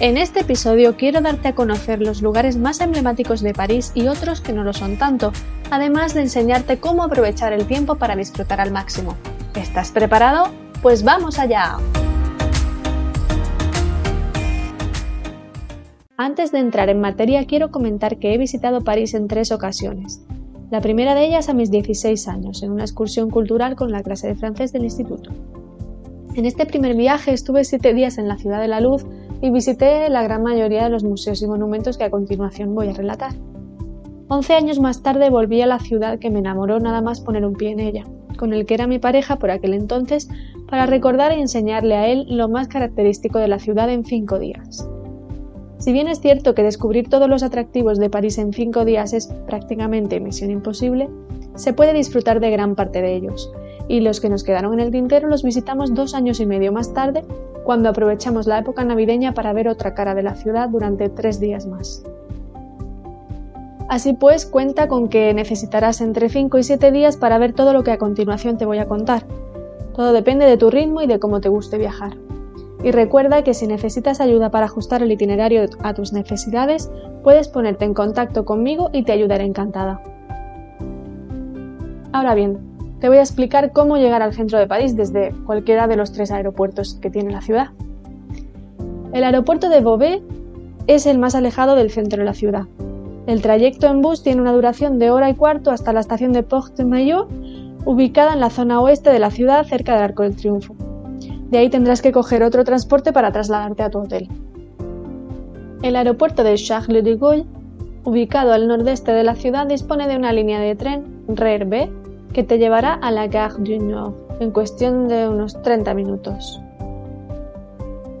En este episodio quiero darte a conocer los lugares más emblemáticos de París y otros que no lo son tanto, además de enseñarte cómo aprovechar el tiempo para disfrutar al máximo. ¿Estás preparado? Pues vamos allá. Antes de entrar en materia quiero comentar que he visitado París en tres ocasiones. La primera de ellas a mis 16 años, en una excursión cultural con la clase de francés del instituto. En este primer viaje estuve siete días en la Ciudad de la Luz y visité la gran mayoría de los museos y monumentos que a continuación voy a relatar. Once años más tarde volví a la ciudad que me enamoró nada más poner un pie en ella, con el que era mi pareja por aquel entonces, para recordar y enseñarle a él lo más característico de la ciudad en cinco días. Si bien es cierto que descubrir todos los atractivos de París en cinco días es prácticamente misión imposible, se puede disfrutar de gran parte de ellos, y los que nos quedaron en el tintero los visitamos dos años y medio más tarde cuando aprovechamos la época navideña para ver otra cara de la ciudad durante tres días más. Así pues, cuenta con que necesitarás entre 5 y 7 días para ver todo lo que a continuación te voy a contar. Todo depende de tu ritmo y de cómo te guste viajar. Y recuerda que si necesitas ayuda para ajustar el itinerario a tus necesidades, puedes ponerte en contacto conmigo y te ayudaré encantada. Ahora bien, te voy a explicar cómo llegar al centro de París desde cualquiera de los tres aeropuertos que tiene la ciudad. El aeropuerto de Beauvais es el más alejado del centro de la ciudad. El trayecto en bus tiene una duración de hora y cuarto hasta la estación de Porte-Maillot, ubicada en la zona oeste de la ciudad cerca del Arco del Triunfo. De ahí tendrás que coger otro transporte para trasladarte a tu hotel. El aeropuerto de Charles de Gaulle, ubicado al nordeste de la ciudad, dispone de una línea de tren RER B que te llevará a la Gare du Nord en cuestión de unos 30 minutos.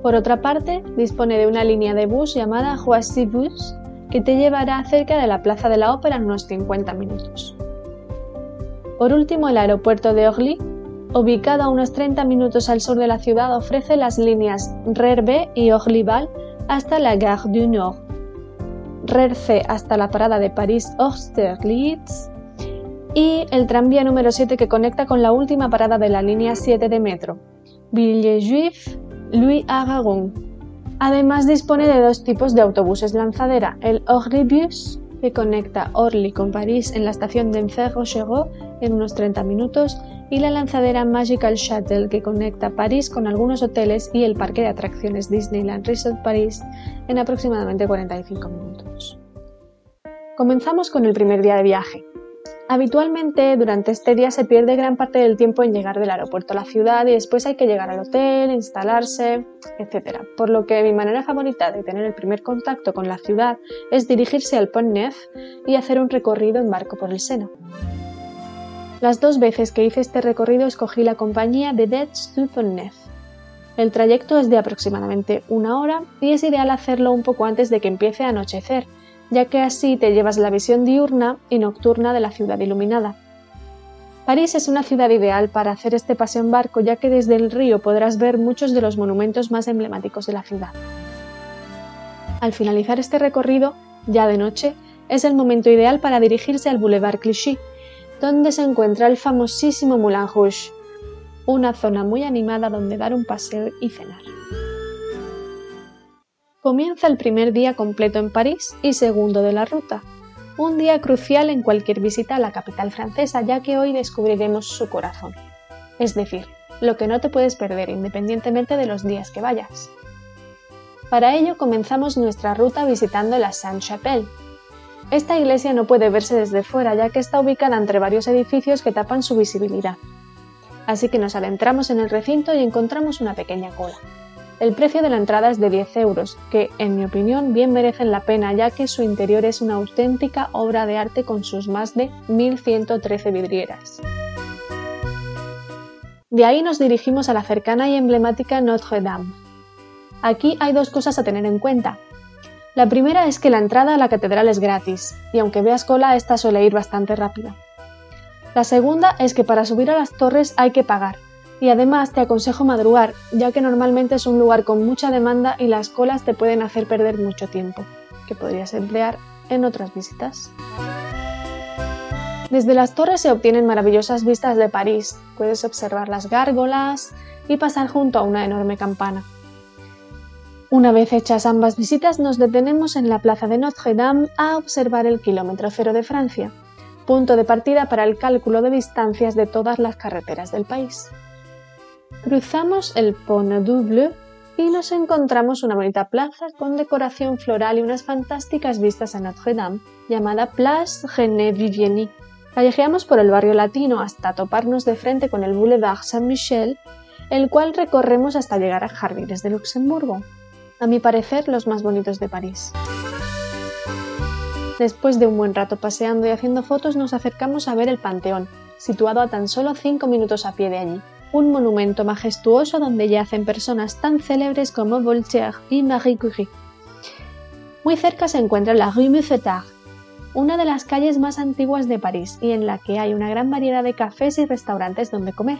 Por otra parte, dispone de una línea de bus llamada Roissy Bus que te llevará cerca de la Plaza de la Ópera en unos 50 minutos. Por último, el aeropuerto de Orly, ubicado a unos 30 minutos al sur de la ciudad, ofrece las líneas RER B y Orly-Val hasta la Gare du Nord, RER C hasta la parada de París-Austerlitz y el tranvía número 7 que conecta con la última parada de la línea 7 de metro, Villejuif Louis Aragon. Además dispone de dos tipos de autobuses lanzadera, el Orlibus que conecta Orly con París en la estación de Enfer-Rochereau en unos 30 minutos y la lanzadera Magical Shuttle que conecta París con algunos hoteles y el parque de atracciones Disneyland Resort París en aproximadamente 45 minutos. Comenzamos con el primer día de viaje, Habitualmente durante este día se pierde gran parte del tiempo en llegar del aeropuerto a la ciudad y después hay que llegar al hotel, instalarse, etc. Por lo que mi manera favorita de tener el primer contacto con la ciudad es dirigirse al Pont Neuf y hacer un recorrido en barco por el Sena. Las dos veces que hice este recorrido escogí la compañía de Dets du Pont Neuf. El trayecto es de aproximadamente una hora y es ideal hacerlo un poco antes de que empiece a anochecer, ya que así te llevas la visión diurna y nocturna de la ciudad iluminada. París es una ciudad ideal para hacer este paseo en barco, ya que desde el río podrás ver muchos de los monumentos más emblemáticos de la ciudad. Al finalizar este recorrido, ya de noche, es el momento ideal para dirigirse al Boulevard Clichy, donde se encuentra el famosísimo Moulin Rouge, una zona muy animada donde dar un paseo y cenar. Comienza el primer día completo en París y segundo de la ruta, un día crucial en cualquier visita a la capital francesa ya que hoy descubriremos su corazón, es decir, lo que no te puedes perder independientemente de los días que vayas. Para ello comenzamos nuestra ruta visitando la Sainte-Chapelle. Esta iglesia no puede verse desde fuera ya que está ubicada entre varios edificios que tapan su visibilidad. Así que nos adentramos en el recinto y encontramos una pequeña cola. El precio de la entrada es de 10 euros, que en mi opinión bien merecen la pena ya que su interior es una auténtica obra de arte con sus más de 1113 vidrieras. De ahí nos dirigimos a la cercana y emblemática Notre Dame. Aquí hay dos cosas a tener en cuenta. La primera es que la entrada a la catedral es gratis, y aunque veas cola, esta suele ir bastante rápida. La segunda es que para subir a las torres hay que pagar, y además te aconsejo madrugar, ya que normalmente es un lugar con mucha demanda y las colas te pueden hacer perder mucho tiempo, que podrías emplear en otras visitas. Desde las torres se obtienen maravillosas vistas de París, puedes observar las gárgolas y pasar junto a una enorme campana. Una vez hechas ambas visitas nos detenemos en la plaza de Notre-Dame a observar el kilómetro cero de Francia, punto de partida para el cálculo de distancias de todas las carreteras del país. Cruzamos el Pont Double y nos encontramos una bonita plaza con decoración floral y unas fantásticas vistas a Notre Dame, llamada Place René Vivieni. Callejeamos por el barrio latino hasta toparnos de frente con el Boulevard Saint-Michel, el cual recorremos hasta llegar a Jardines de Luxemburgo, a mi parecer los más bonitos de París. Después de un buen rato paseando y haciendo fotos, nos acercamos a ver el Panteón, situado a tan solo 5 minutos a pie de allí un monumento majestuoso donde yacen personas tan célebres como Voltaire y Marie Curie. Muy cerca se encuentra la Rue Mouffetard, una de las calles más antiguas de París y en la que hay una gran variedad de cafés y restaurantes donde comer.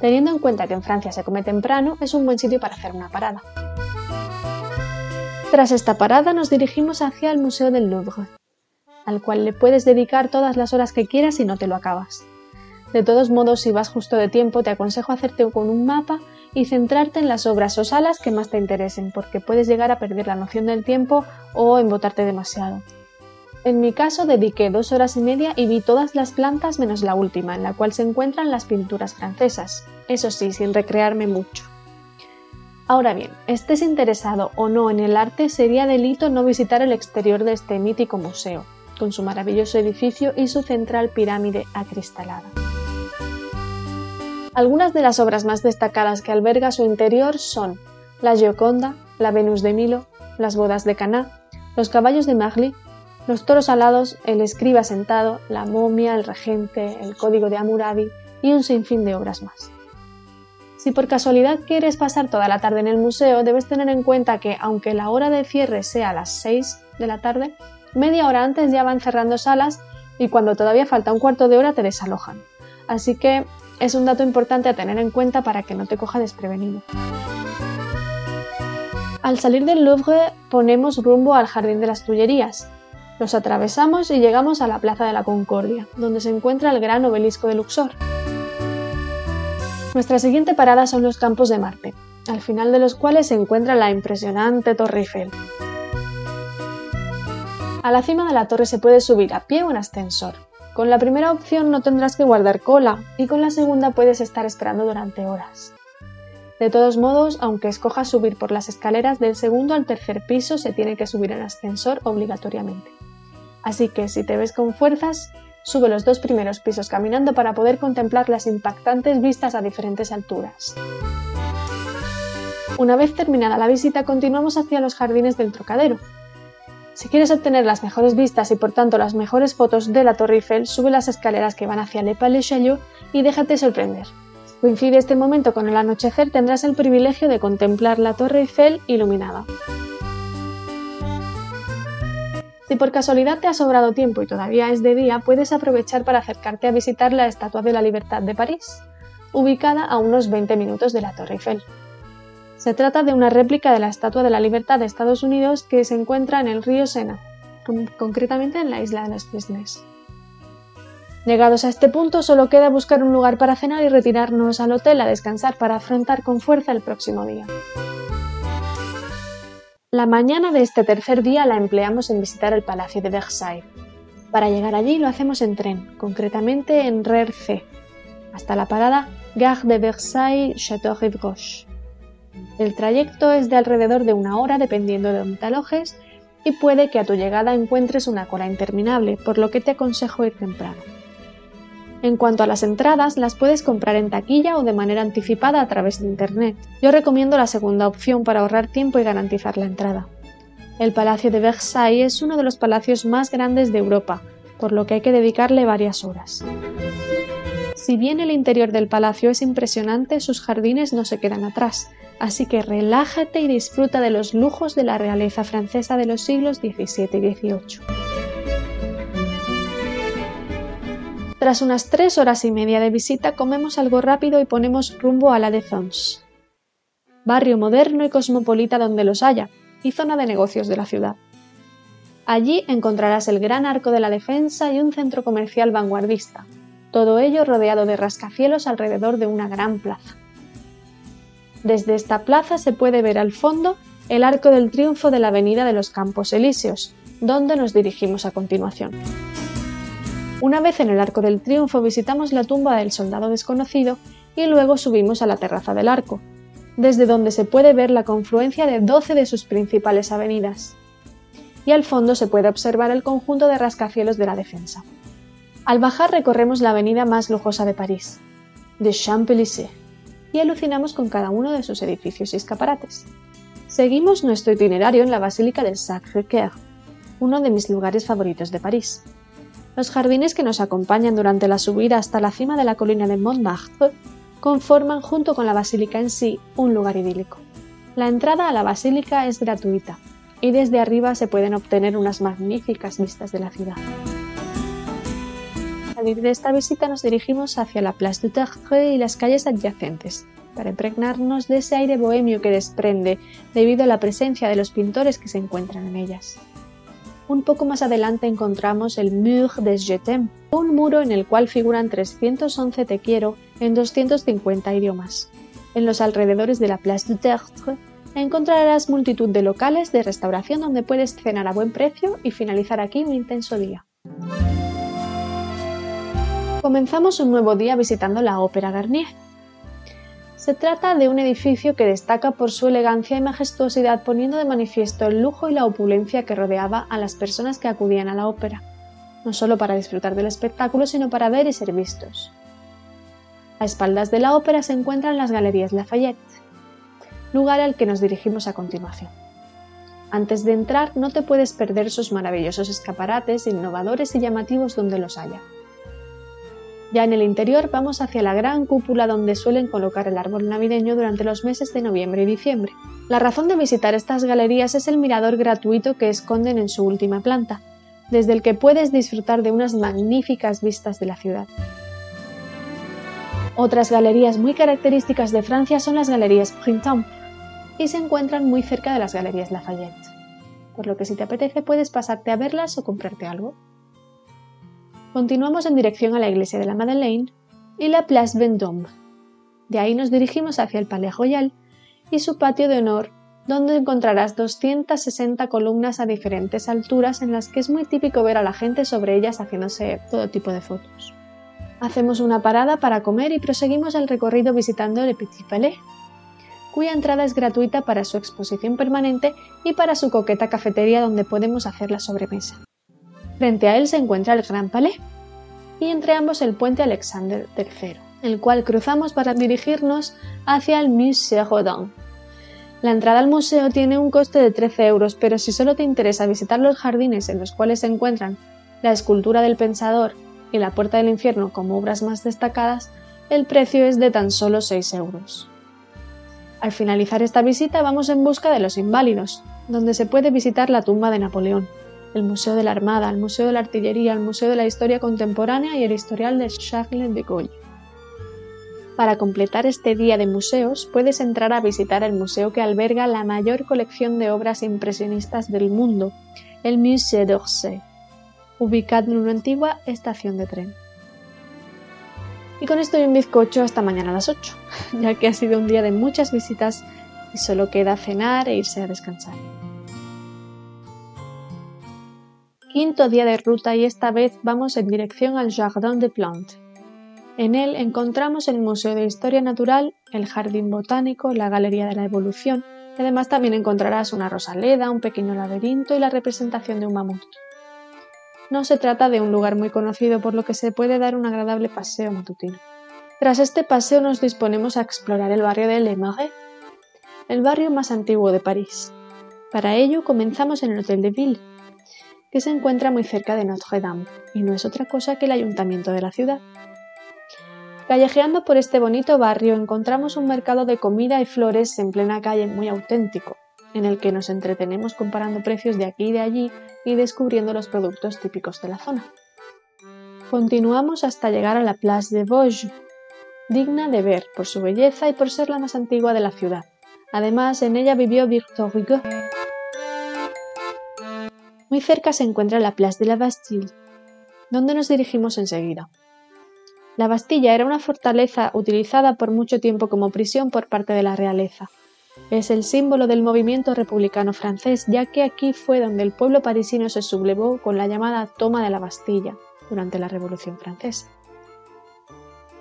Teniendo en cuenta que en Francia se come temprano, es un buen sitio para hacer una parada. Tras esta parada nos dirigimos hacia el Museo del Louvre, al cual le puedes dedicar todas las horas que quieras y no te lo acabas. De todos modos, si vas justo de tiempo, te aconsejo hacerte con un mapa y centrarte en las obras o salas que más te interesen, porque puedes llegar a perder la noción del tiempo o embotarte demasiado. En mi caso, dediqué dos horas y media y vi todas las plantas menos la última, en la cual se encuentran las pinturas francesas, eso sí, sin recrearme mucho. Ahora bien, estés interesado o no en el arte, sería delito no visitar el exterior de este mítico museo, con su maravilloso edificio y su central pirámide acristalada. Algunas de las obras más destacadas que alberga su interior son la Gioconda, la Venus de Milo, las bodas de Caná, los caballos de Marly, los toros alados, el escriba sentado, la momia, el regente, el código de Hammurabi y un sinfín de obras más. Si por casualidad quieres pasar toda la tarde en el museo, debes tener en cuenta que, aunque la hora de cierre sea las 6 de la tarde, media hora antes ya van cerrando salas y cuando todavía falta un cuarto de hora te desalojan. Así que es un dato importante a tener en cuenta para que no te coja desprevenido. Al salir del Louvre ponemos rumbo al Jardín de las Tullerías. Los atravesamos y llegamos a la Plaza de la Concordia, donde se encuentra el gran obelisco de Luxor. Nuestra siguiente parada son los Campos de Marte, al final de los cuales se encuentra la impresionante Torre Eiffel. A la cima de la torre se puede subir a pie o en ascensor. Con la primera opción no tendrás que guardar cola y con la segunda puedes estar esperando durante horas. De todos modos, aunque escojas subir por las escaleras del segundo al tercer piso, se tiene que subir en ascensor obligatoriamente. Así que si te ves con fuerzas, sube los dos primeros pisos caminando para poder contemplar las impactantes vistas a diferentes alturas. Una vez terminada la visita, continuamos hacia los jardines del Trocadero, si quieres obtener las mejores vistas y por tanto las mejores fotos de la Torre Eiffel, sube las escaleras que van hacia Le Palais Chaillot y déjate sorprender. Coincide este momento con el anochecer, tendrás el privilegio de contemplar la Torre Eiffel iluminada. Si por casualidad te ha sobrado tiempo y todavía es de día, puedes aprovechar para acercarte a visitar la Estatua de la Libertad de París, ubicada a unos 20 minutos de la Torre Eiffel. Se trata de una réplica de la Estatua de la Libertad de Estados Unidos que se encuentra en el río Sena, concretamente en la isla de los Cisnes. Llegados a este punto, solo queda buscar un lugar para cenar y retirarnos al hotel a descansar para afrontar con fuerza el próximo día. La mañana de este tercer día la empleamos en visitar el Palacio de Versailles. Para llegar allí lo hacemos en tren, concretamente en RER C, hasta la parada Gare de Versailles-Château-Rive-Gauche. El trayecto es de alrededor de una hora dependiendo de dónde te alojes y puede que a tu llegada encuentres una cola interminable, por lo que te aconsejo ir temprano. En cuanto a las entradas, las puedes comprar en taquilla o de manera anticipada a través de Internet. Yo recomiendo la segunda opción para ahorrar tiempo y garantizar la entrada. El Palacio de Versailles es uno de los palacios más grandes de Europa, por lo que hay que dedicarle varias horas. Si bien el interior del palacio es impresionante, sus jardines no se quedan atrás, así que relájate y disfruta de los lujos de la realeza francesa de los siglos XVII y XVIII. Tras unas tres horas y media de visita, comemos algo rápido y ponemos rumbo a la Défense, barrio moderno y cosmopolita donde los haya, y zona de negocios de la ciudad. Allí encontrarás el gran arco de la defensa y un centro comercial vanguardista, todo ello rodeado de rascacielos alrededor de una gran plaza. Desde esta plaza se puede ver al fondo el arco del triunfo de la Avenida de los Campos Elíseos, donde nos dirigimos a continuación. Una vez en el Arco del Triunfo visitamos la tumba del soldado desconocido y luego subimos a la terraza del arco, desde donde se puede ver la confluencia de 12 de sus principales avenidas. Y al fondo se puede observar el conjunto de rascacielos de la defensa. Al bajar recorremos la avenida más lujosa de París, de Champs-Élysées, y alucinamos con cada uno de sus edificios y escaparates. Seguimos nuestro itinerario en la Basílica del Sacré-Cœur, uno de mis lugares favoritos de París. Los jardines que nos acompañan durante la subida hasta la cima de la colina de Montmartre conforman junto con la basílica en sí un lugar idílico. La entrada a la basílica es gratuita y desde arriba se pueden obtener unas magníficas vistas de la ciudad. Al salir de esta visita nos dirigimos hacia la Place du Tertre y las calles adyacentes, para impregnarnos de ese aire bohemio que desprende debido a la presencia de los pintores que se encuentran en ellas. Un poco más adelante encontramos el Mur des Jetem, un muro en el cual figuran 311 te quiero en 250 idiomas. En los alrededores de la Place du Tertre encontrarás multitud de locales de restauración donde puedes cenar a buen precio y finalizar aquí un intenso día. Comenzamos un nuevo día visitando la Ópera Garnier, se trata de un edificio que destaca por su elegancia y majestuosidad poniendo de manifiesto el lujo y la opulencia que rodeaba a las personas que acudían a la ópera, no solo para disfrutar del espectáculo, sino para ver y ser vistos. A espaldas de la ópera se encuentran las Galerías Lafayette, lugar al que nos dirigimos a continuación. Antes de entrar no te puedes perder sus maravillosos escaparates innovadores y llamativos donde los haya. Ya en el interior vamos hacia la gran cúpula donde suelen colocar el árbol navideño durante los meses de noviembre y diciembre. La razón de visitar estas galerías es el mirador gratuito que esconden en su última planta, desde el que puedes disfrutar de unas magníficas vistas de la ciudad. Otras galerías muy características de Francia son las galerías Printemps y se encuentran muy cerca de las galerías Lafayette, por lo que si te apetece puedes pasarte a verlas o comprarte algo. Continuamos en dirección a la iglesia de la Madeleine y la Place Vendôme. De ahí nos dirigimos hacia el Palais Royal y su patio de honor, donde encontrarás 260 columnas a diferentes alturas en las que es muy típico ver a la gente sobre ellas haciéndose todo tipo de fotos. Hacemos una parada para comer y proseguimos el recorrido visitando el Petit Palais, cuya entrada es gratuita para su exposición permanente y para su coqueta cafetería donde podemos hacer la sobremesa. Frente a él se encuentra el Gran Palais y entre ambos el puente Alexander III, el cual cruzamos para dirigirnos hacia el Musée Rodin. La entrada al museo tiene un coste de 13 euros, pero si solo te interesa visitar los jardines en los cuales se encuentran la escultura del Pensador y la Puerta del Infierno como obras más destacadas, el precio es de tan solo 6 euros. Al finalizar esta visita vamos en busca de los inválidos, donde se puede visitar la tumba de Napoleón, el Museo de la Armada, el Museo de la Artillería, el Museo de la Historia Contemporánea y el Historial de Charles de Gaulle. Para completar este día de museos, puedes entrar a visitar el museo que alberga la mayor colección de obras impresionistas del mundo, el Musée d'Orsay, ubicado en una antigua estación de tren. Y con esto y un bizcocho hasta mañana a las 8, ya que ha sido un día de muchas visitas y solo queda cenar e irse a descansar. Quinto día de ruta y esta vez vamos en dirección al Jardin des Plantes. En él encontramos el Museo de Historia Natural, el Jardín Botánico, la Galería de la Evolución, y además también encontrarás una rosaleda, un pequeño laberinto y la representación de un mamut. No se trata de un lugar muy conocido por lo que se puede dar un agradable paseo matutino. Tras este paseo nos disponemos a explorar el barrio de Le Marais, el barrio más antiguo de París. Para ello comenzamos en el Hotel de Ville, que se encuentra muy cerca de Notre Dame y no es otra cosa que el ayuntamiento de la ciudad. Callejeando por este bonito barrio encontramos un mercado de comida y flores en plena calle muy auténtico, en el que nos entretenemos comparando precios de aquí y de allí y descubriendo los productos típicos de la zona. Continuamos hasta llegar a la Place de Vosges, digna de ver por su belleza y por ser la más antigua de la ciudad. Además, en ella vivió Victor Hugo. Muy cerca se encuentra la Place de la Bastille, donde nos dirigimos enseguida. La Bastilla era una fortaleza utilizada por mucho tiempo como prisión por parte de la realeza. Es el símbolo del movimiento republicano francés, ya que aquí fue donde el pueblo parisino se sublevó con la llamada toma de la Bastilla durante la Revolución Francesa.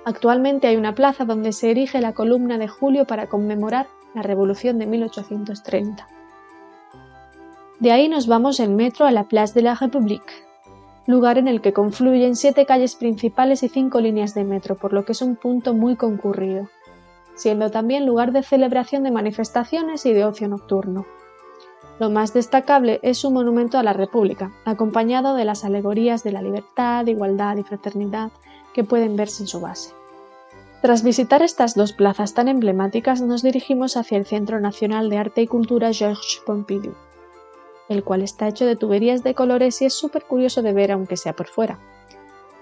Actualmente hay una plaza donde se erige la columna de Julio para conmemorar la Revolución de 1830. De ahí nos vamos en metro a la Place de la République, lugar en el que confluyen siete calles principales y cinco líneas de metro, por lo que es un punto muy concurrido, siendo también lugar de celebración de manifestaciones y de ocio nocturno. Lo más destacable es su monumento a la República, acompañado de las alegorías de la libertad, igualdad y fraternidad que pueden verse en su base. Tras visitar estas dos plazas tan emblemáticas, nos dirigimos hacia el Centro Nacional de Arte y Cultura Georges Pompidou el cual está hecho de tuberías de colores y es súper curioso de ver aunque sea por fuera.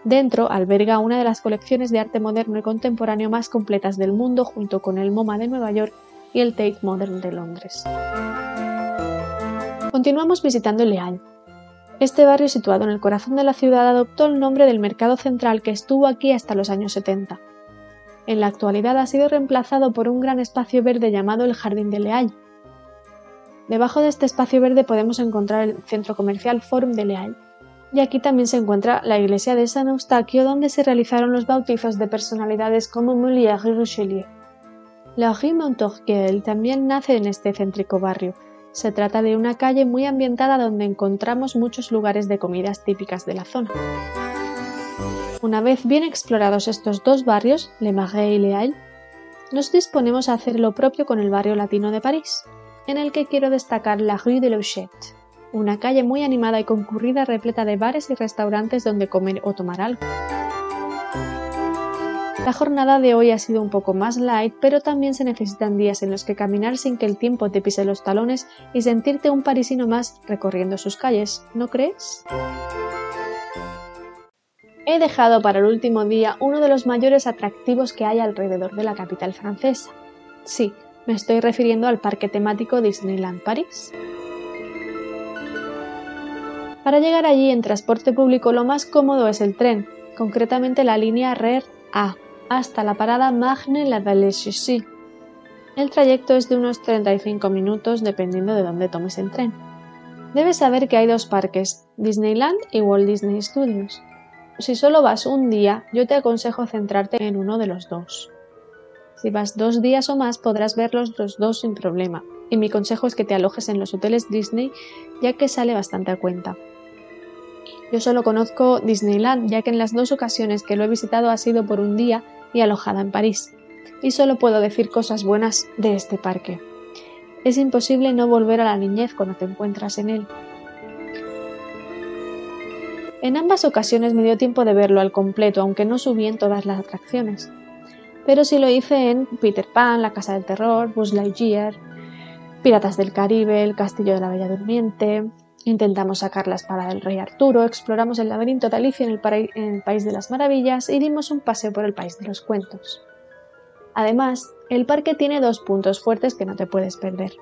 Dentro alberga una de las colecciones de arte moderno y contemporáneo más completas del mundo junto con el MoMA de Nueva York y el Tate Modern de Londres. Continuamos visitando Le Este barrio situado en el corazón de la ciudad adoptó el nombre del mercado central que estuvo aquí hasta los años 70. En la actualidad ha sido reemplazado por un gran espacio verde llamado el Jardín de Le Debajo de este espacio verde podemos encontrar el centro comercial Forum de Leal. Y aquí también se encuentra la iglesia de San Eustaquio, donde se realizaron los bautizos de personalidades como Molière y Richelieu. La rue Montorgueil también nace en este céntrico barrio. Se trata de una calle muy ambientada donde encontramos muchos lugares de comidas típicas de la zona. Una vez bien explorados estos dos barrios, Le Marais y Le nos disponemos a hacer lo propio con el barrio latino de París en el que quiero destacar la Rue de Louchette, una calle muy animada y concurrida repleta de bares y restaurantes donde comer o tomar algo. La jornada de hoy ha sido un poco más light, pero también se necesitan días en los que caminar sin que el tiempo te pise los talones y sentirte un parisino más recorriendo sus calles, ¿no crees? He dejado para el último día uno de los mayores atractivos que hay alrededor de la capital francesa. Sí, me estoy refiriendo al parque temático Disneyland París. Para llegar allí en transporte público lo más cómodo es el tren, concretamente la línea RER A, hasta la parada Marne-la-Vallée-Chaussy. El trayecto es de unos 35 minutos dependiendo de dónde tomes el tren. Debes saber que hay dos parques, Disneyland y Walt Disney Studios. Si solo vas un día, yo te aconsejo centrarte en uno de los dos. Si vas dos días o más podrás verlos los dos sin problema, y mi consejo es que te alojes en los hoteles Disney ya que sale bastante a cuenta. Yo solo conozco Disneyland ya que en las dos ocasiones que lo he visitado ha sido por un día y alojada en París, y solo puedo decir cosas buenas de este parque. Es imposible no volver a la niñez cuando te encuentras en él. En ambas ocasiones me dio tiempo de verlo al completo, aunque no subí en todas las atracciones pero sí lo hice en Peter Pan, La Casa del Terror, Buzz Lightyear, Piratas del Caribe, El Castillo de la Bella Durmiente, intentamos sacar la espada del rey Arturo, exploramos el laberinto de Alicia en el, en el País de las Maravillas y dimos un paseo por el País de los Cuentos. Además, el parque tiene dos puntos fuertes que no te puedes perder.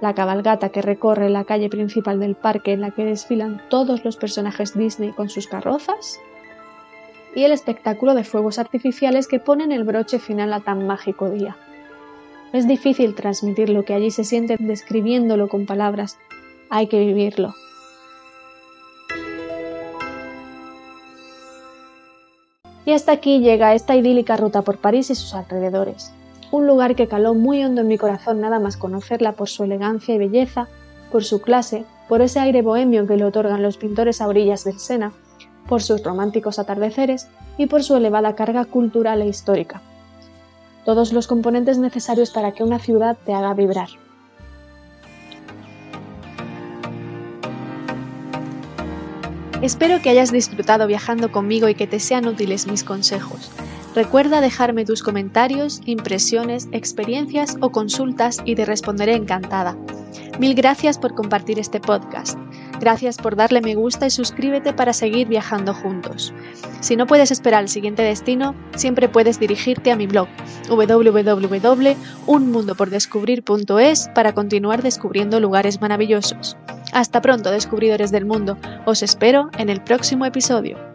La cabalgata que recorre la calle principal del parque en la que desfilan todos los personajes Disney con sus carrozas y el espectáculo de fuegos artificiales que ponen el broche final a tan mágico día. Es difícil transmitir lo que allí se siente describiéndolo con palabras, hay que vivirlo. Y hasta aquí llega esta idílica ruta por París y sus alrededores, un lugar que caló muy hondo en mi corazón nada más conocerla por su elegancia y belleza, por su clase, por ese aire bohemio que le otorgan los pintores a orillas del Sena, por sus románticos atardeceres y por su elevada carga cultural e histórica. Todos los componentes necesarios para que una ciudad te haga vibrar. Espero que hayas disfrutado viajando conmigo y que te sean útiles mis consejos. Recuerda dejarme tus comentarios, impresiones, experiencias o consultas y te responderé encantada. Mil gracias por compartir este podcast. Gracias por darle me gusta y suscríbete para seguir viajando juntos. Si no puedes esperar al siguiente destino, siempre puedes dirigirte a mi blog www.unmundopordescubrir.es para continuar descubriendo lugares maravillosos. Hasta pronto, descubridores del mundo. Os espero en el próximo episodio.